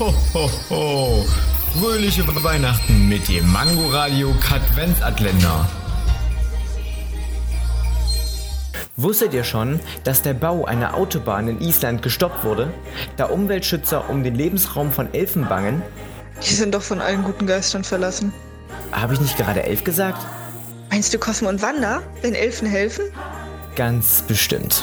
Ho, ho, ho. Fröhliche Weihnachten mit dem Mangoradio Katwenzatländer. Wusstet ihr schon, dass der Bau einer Autobahn in Island gestoppt wurde, da Umweltschützer um den Lebensraum von Elfen bangen? Die sind doch von allen guten Geistern verlassen. Habe ich nicht gerade elf gesagt? Meinst du Cosmo und Wanda, wenn Elfen helfen? Ganz bestimmt.